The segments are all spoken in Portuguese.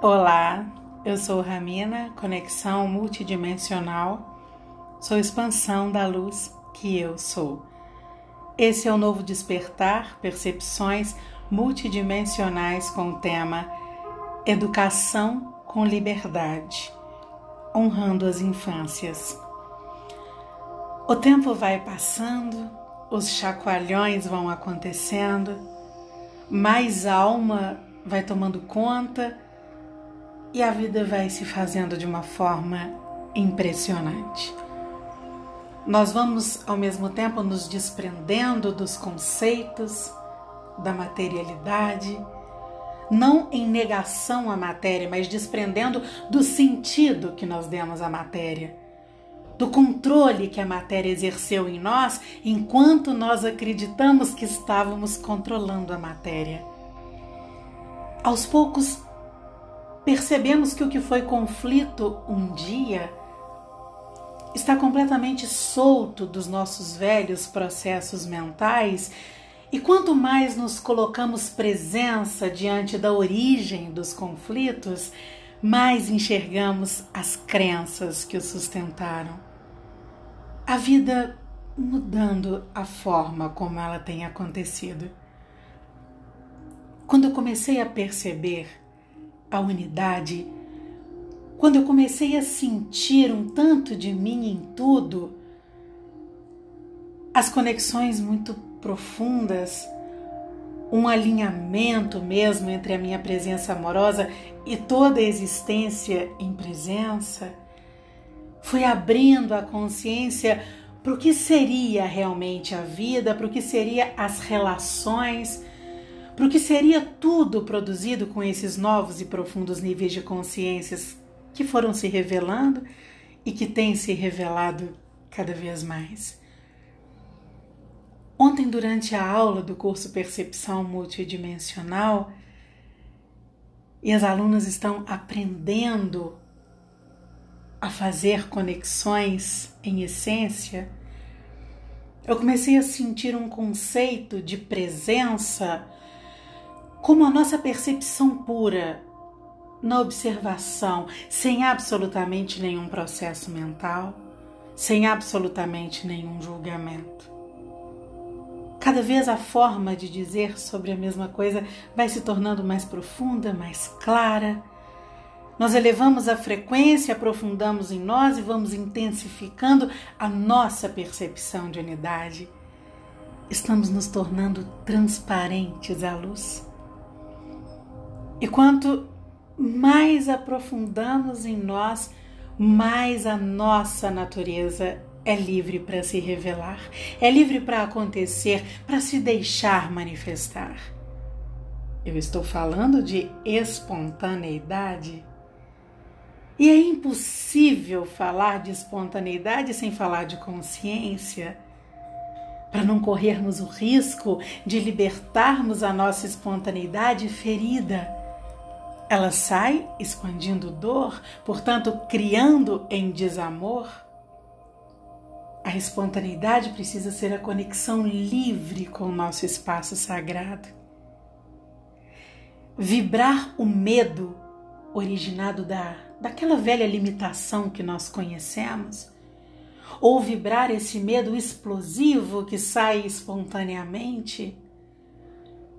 Olá, eu sou Ramina, conexão multidimensional, sou expansão da luz que eu sou. Esse é o novo despertar, percepções multidimensionais com o tema Educação com Liberdade, honrando as infâncias. O tempo vai passando, os chacoalhões vão acontecendo, mais alma vai tomando conta e a vida vai se fazendo de uma forma impressionante. Nós vamos ao mesmo tempo nos desprendendo dos conceitos, da materialidade, não em negação à matéria, mas desprendendo do sentido que nós demos à matéria, do controle que a matéria exerceu em nós enquanto nós acreditamos que estávamos controlando a matéria. Aos poucos, percebemos que o que foi conflito um dia está completamente solto dos nossos velhos processos mentais. E quanto mais nos colocamos presença diante da origem dos conflitos, mais enxergamos as crenças que os sustentaram. A vida mudando a forma como ela tem acontecido. Quando eu comecei a perceber a unidade, quando eu comecei a sentir um tanto de mim em tudo, as conexões muito profundas, um alinhamento mesmo entre a minha presença amorosa e toda a existência em presença, fui abrindo a consciência para o que seria realmente a vida, para o que seria as relações, para o que seria tudo produzido com esses novos e profundos níveis de consciências que foram se revelando e que têm se revelado cada vez mais. Ontem, durante a aula do curso Percepção Multidimensional, e as alunas estão aprendendo a fazer conexões em essência, eu comecei a sentir um conceito de presença como a nossa percepção pura, na observação, sem absolutamente nenhum processo mental, sem absolutamente nenhum julgamento. Cada vez a forma de dizer sobre a mesma coisa vai se tornando mais profunda, mais clara. Nós elevamos a frequência, aprofundamos em nós e vamos intensificando a nossa percepção de unidade. Estamos nos tornando transparentes à luz. E quanto mais aprofundamos em nós, mais a nossa natureza é livre para se revelar, é livre para acontecer, para se deixar manifestar. Eu estou falando de espontaneidade. E é impossível falar de espontaneidade sem falar de consciência para não corrermos o risco de libertarmos a nossa espontaneidade ferida ela sai expandindo dor, portanto, criando em desamor. A espontaneidade precisa ser a conexão livre com o nosso espaço sagrado. Vibrar o medo originado da, daquela velha limitação que nós conhecemos, ou vibrar esse medo explosivo que sai espontaneamente,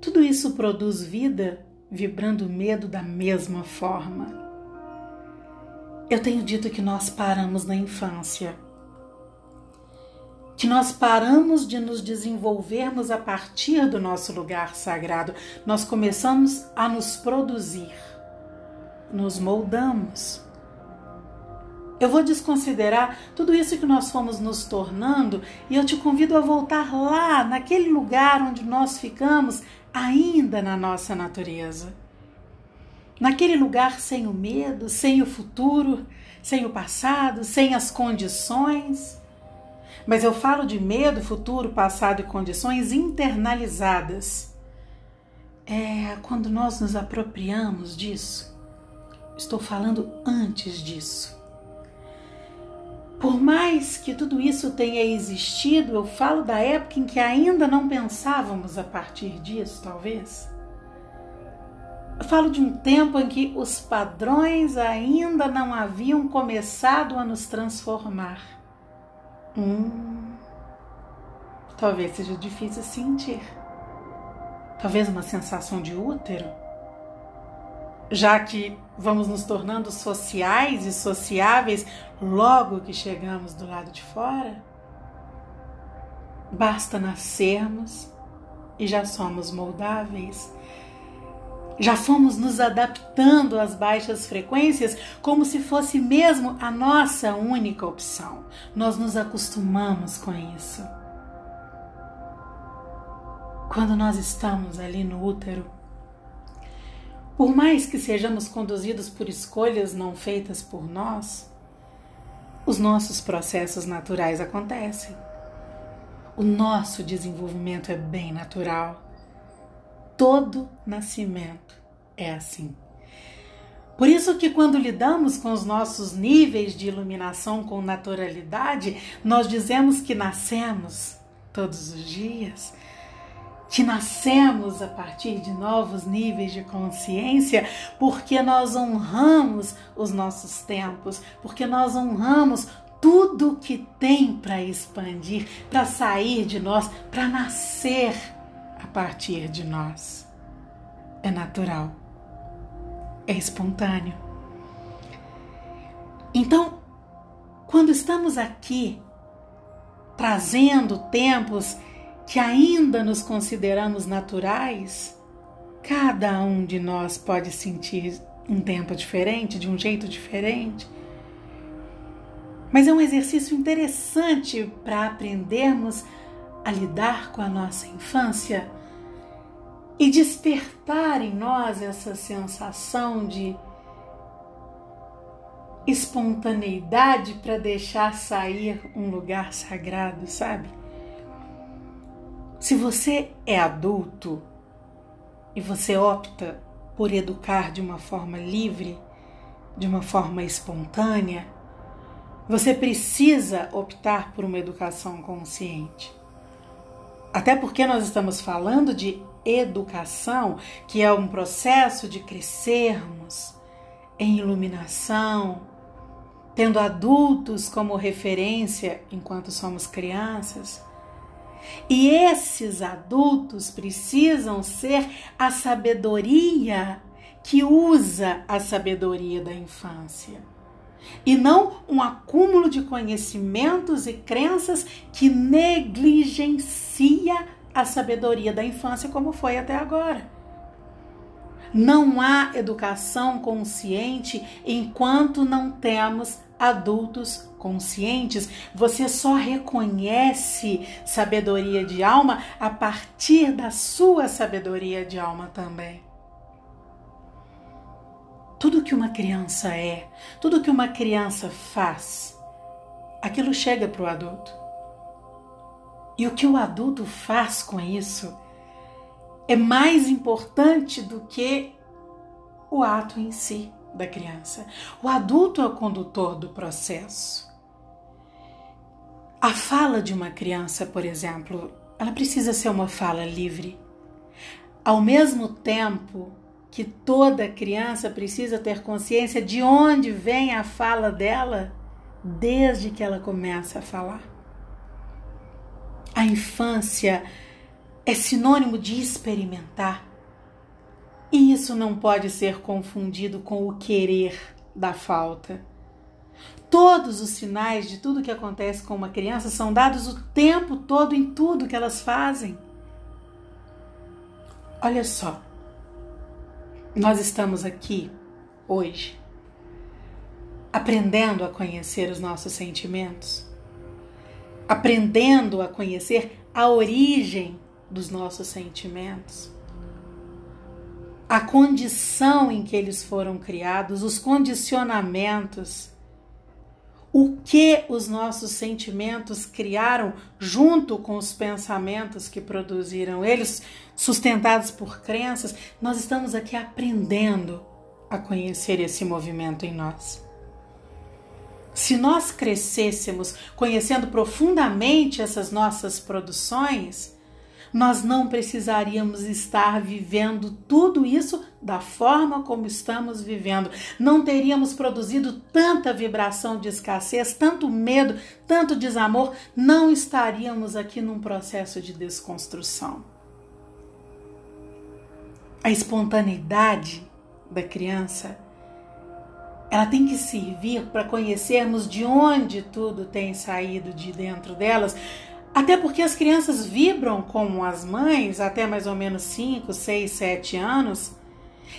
tudo isso produz vida vibrando medo da mesma forma. Eu tenho dito que nós paramos na infância, que nós paramos de nos desenvolvermos a partir do nosso lugar sagrado, nós começamos a nos produzir, nos moldamos. Eu vou desconsiderar tudo isso que nós fomos nos tornando e eu te convido a voltar lá, naquele lugar onde nós ficamos ainda na nossa natureza. Naquele lugar sem o medo, sem o futuro, sem o passado, sem as condições. Mas eu falo de medo, futuro, passado e condições internalizadas. É quando nós nos apropriamos disso. Estou falando antes disso. Mais que tudo isso tenha existido, eu falo da época em que ainda não pensávamos a partir disso, talvez. Eu falo de um tempo em que os padrões ainda não haviam começado a nos transformar. Hum, talvez seja difícil sentir. Talvez uma sensação de útero. Já que vamos nos tornando sociais e sociáveis logo que chegamos do lado de fora. Basta nascermos e já somos moldáveis já fomos nos adaptando às baixas frequências como se fosse mesmo a nossa única opção. Nós nos acostumamos com isso. Quando nós estamos ali no útero, por mais que sejamos conduzidos por escolhas não feitas por nós, os nossos processos naturais acontecem. O nosso desenvolvimento é bem natural todo nascimento é assim. Por isso que quando lidamos com os nossos níveis de iluminação com naturalidade, nós dizemos que nascemos todos os dias, que nascemos a partir de novos níveis de consciência, porque nós honramos os nossos tempos, porque nós honramos tudo que tem para expandir, para sair de nós, para nascer a partir de nós. É natural, é espontâneo. Então, quando estamos aqui trazendo tempos que ainda nos consideramos naturais, cada um de nós pode sentir um tempo diferente, de um jeito diferente. Mas é um exercício interessante para aprendermos a lidar com a nossa infância e despertar em nós essa sensação de espontaneidade para deixar sair um lugar sagrado, sabe? Se você é adulto e você opta por educar de uma forma livre, de uma forma espontânea, você precisa optar por uma educação consciente. Até porque nós estamos falando de educação, que é um processo de crescermos em iluminação, tendo adultos como referência enquanto somos crianças. E esses adultos precisam ser a sabedoria que usa a sabedoria da infância e não um acúmulo de conhecimentos e crenças que negligencia a sabedoria da infância como foi até agora. Não há educação consciente enquanto não temos adultos conscientes. Você só reconhece sabedoria de alma a partir da sua sabedoria de alma também. Tudo que uma criança é, tudo que uma criança faz, aquilo chega para o adulto. E o que o adulto faz com isso é mais importante do que o ato em si da criança. O adulto é o condutor do processo. A fala de uma criança, por exemplo, ela precisa ser uma fala livre. Ao mesmo tempo que toda criança precisa ter consciência de onde vem a fala dela desde que ela começa a falar. A infância é sinônimo de experimentar. E isso não pode ser confundido com o querer da falta. Todos os sinais de tudo que acontece com uma criança são dados o tempo todo em tudo que elas fazem. Olha só, nós estamos aqui hoje aprendendo a conhecer os nossos sentimentos, aprendendo a conhecer a origem dos nossos sentimentos, a condição em que eles foram criados, os condicionamentos o que os nossos sentimentos criaram junto com os pensamentos que produziram eles, sustentados por crenças, nós estamos aqui aprendendo a conhecer esse movimento em nós. Se nós crescêssemos conhecendo profundamente essas nossas produções, nós não precisaríamos estar vivendo tudo isso da forma como estamos vivendo. Não teríamos produzido tanta vibração de escassez, tanto medo, tanto desamor, não estaríamos aqui num processo de desconstrução. A espontaneidade da criança, ela tem que servir para conhecermos de onde tudo tem saído de dentro delas, até porque as crianças vibram como as mães até mais ou menos 5, 6, 7 anos,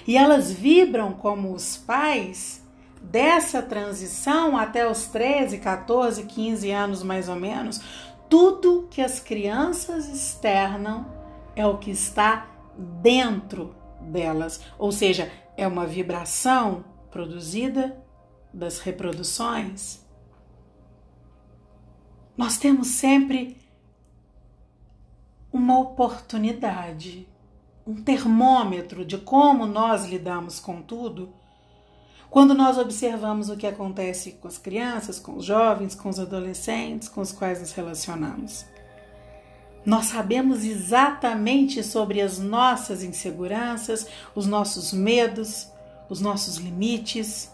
e elas vibram como os pais dessa transição até os 13, 14, 15 anos mais ou menos. Tudo que as crianças externam é o que está dentro delas, ou seja, é uma vibração produzida das reproduções. Nós temos sempre uma oportunidade, um termômetro de como nós lidamos com tudo, quando nós observamos o que acontece com as crianças, com os jovens, com os adolescentes com os quais nos relacionamos. Nós sabemos exatamente sobre as nossas inseguranças, os nossos medos, os nossos limites,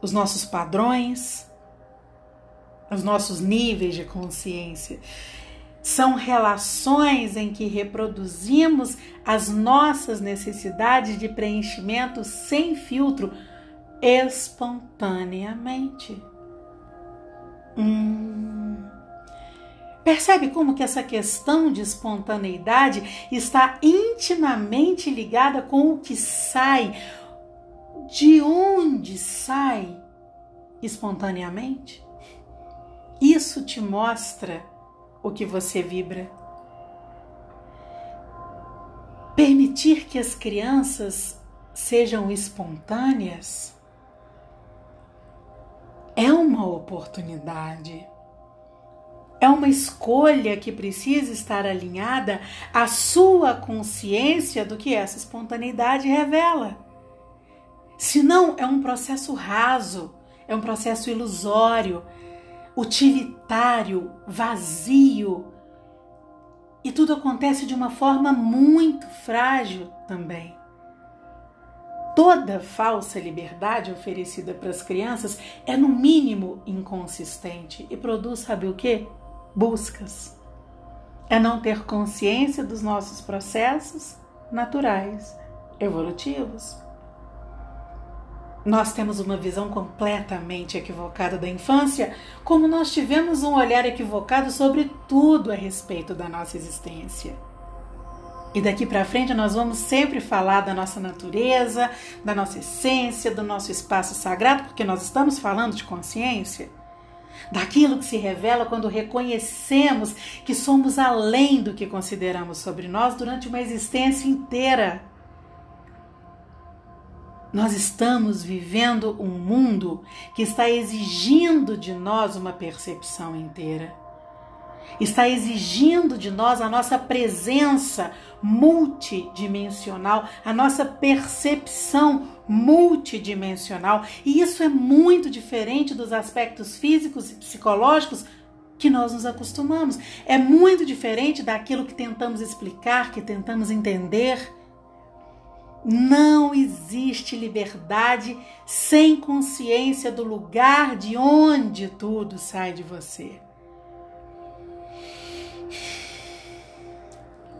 os nossos padrões, os nossos níveis de consciência. São relações em que reproduzimos as nossas necessidades de preenchimento sem filtro, espontaneamente. Hum. Percebe como que essa questão de espontaneidade está intimamente ligada com o que sai, de onde sai espontaneamente? Isso te mostra o que você vibra. Permitir que as crianças sejam espontâneas é uma oportunidade. É uma escolha que precisa estar alinhada à sua consciência do que essa espontaneidade revela. Senão, é um processo raso, é um processo ilusório, utilitário, vazio. E tudo acontece de uma forma muito frágil também. Toda falsa liberdade oferecida para as crianças é, no mínimo, inconsistente e produz, sabe o que? Buscas. É não ter consciência dos nossos processos naturais, evolutivos nós temos uma visão completamente equivocada da infância, como nós tivemos um olhar equivocado sobre tudo a respeito da nossa existência. E daqui para frente nós vamos sempre falar da nossa natureza, da nossa essência, do nosso espaço sagrado, porque nós estamos falando de consciência. Daquilo que se revela quando reconhecemos que somos além do que consideramos sobre nós durante uma existência inteira. Nós estamos vivendo um mundo que está exigindo de nós uma percepção inteira. Está exigindo de nós a nossa presença multidimensional, a nossa percepção multidimensional. E isso é muito diferente dos aspectos físicos e psicológicos que nós nos acostumamos. É muito diferente daquilo que tentamos explicar, que tentamos entender. Não existe liberdade sem consciência do lugar de onde tudo sai de você.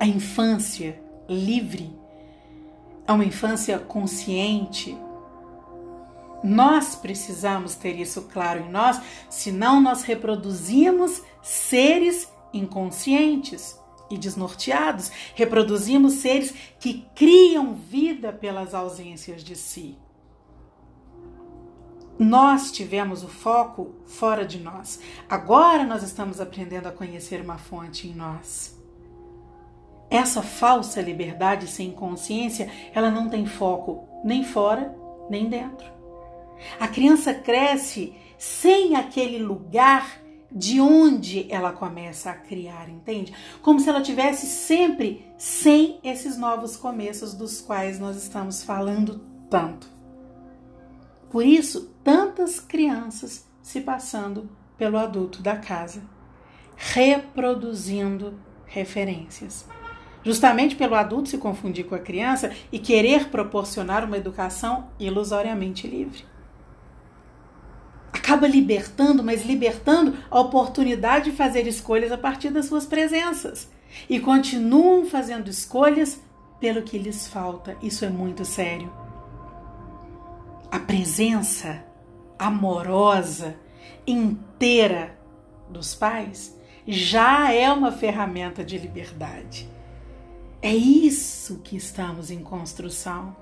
A infância livre é uma infância consciente. Nós precisamos ter isso claro em nós, senão nós reproduzimos seres inconscientes e desnorteados, reproduzimos seres que criam vida pelas ausências de si. Nós tivemos o foco fora de nós. Agora nós estamos aprendendo a conhecer uma fonte em nós. Essa falsa liberdade sem consciência, ela não tem foco nem fora, nem dentro. A criança cresce sem aquele lugar de onde ela começa a criar, entende? Como se ela tivesse sempre sem esses novos começos dos quais nós estamos falando tanto. Por isso, tantas crianças se passando pelo adulto da casa, reproduzindo referências. Justamente pelo adulto se confundir com a criança e querer proporcionar uma educação ilusoriamente livre. Acaba libertando, mas libertando a oportunidade de fazer escolhas a partir das suas presenças. E continuam fazendo escolhas pelo que lhes falta. Isso é muito sério. A presença amorosa, inteira dos pais já é uma ferramenta de liberdade. É isso que estamos em construção.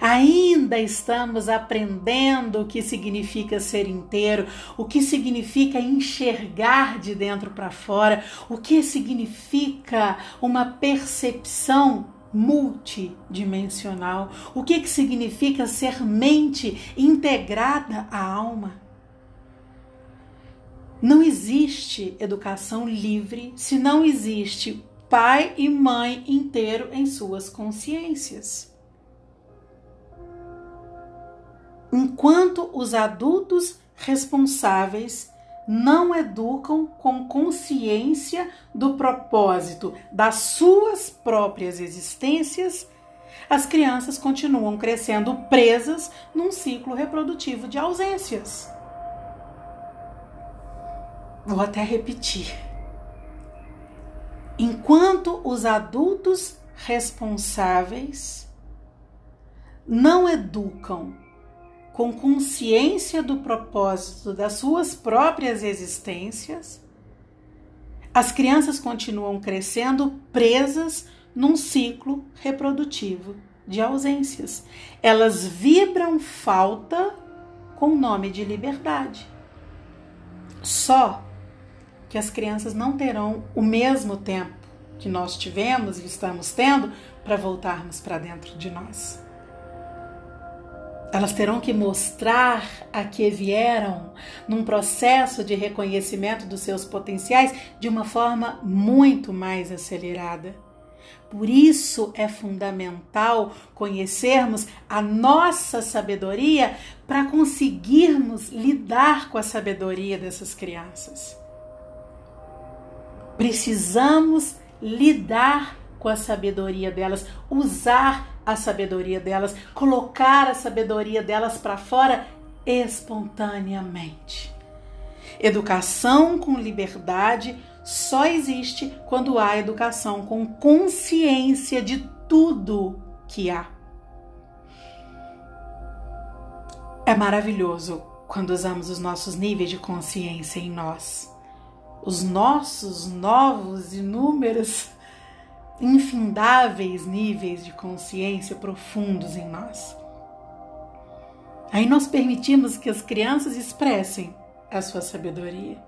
Ainda estamos aprendendo o que significa ser inteiro, o que significa enxergar de dentro para fora, o que significa uma percepção multidimensional, o que, que significa ser mente integrada à alma. Não existe educação livre se não existe pai e mãe inteiro em suas consciências. Enquanto os adultos responsáveis não educam com consciência do propósito das suas próprias existências, as crianças continuam crescendo presas num ciclo reprodutivo de ausências. Vou até repetir. Enquanto os adultos responsáveis não educam com consciência do propósito das suas próprias existências, as crianças continuam crescendo presas num ciclo reprodutivo de ausências. Elas vibram falta com o nome de liberdade. Só que as crianças não terão o mesmo tempo que nós tivemos e estamos tendo para voltarmos para dentro de nós. Elas terão que mostrar a que vieram num processo de reconhecimento dos seus potenciais de uma forma muito mais acelerada. Por isso é fundamental conhecermos a nossa sabedoria para conseguirmos lidar com a sabedoria dessas crianças. Precisamos lidar com a sabedoria delas, usar a sabedoria delas, colocar a sabedoria delas para fora espontaneamente. Educação com liberdade só existe quando há educação com consciência de tudo que há. É maravilhoso quando usamos os nossos níveis de consciência em nós. Os nossos novos, inúmeros, infindáveis níveis de consciência profundos em nós. Aí nós permitimos que as crianças expressem a sua sabedoria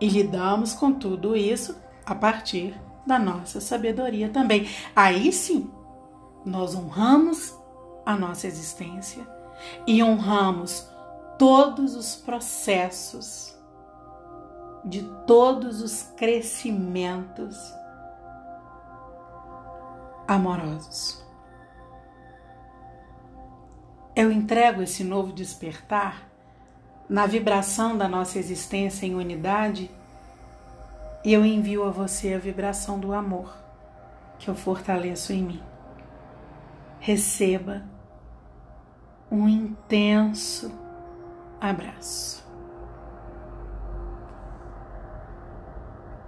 e lidamos com tudo isso a partir da nossa sabedoria também. Aí sim, nós honramos a nossa existência e honramos todos os processos de todos os crescimentos amorosos. Eu entrego esse novo despertar na vibração da nossa existência em unidade e eu envio a você a vibração do amor que eu fortaleço em mim. Receba um intenso abraço.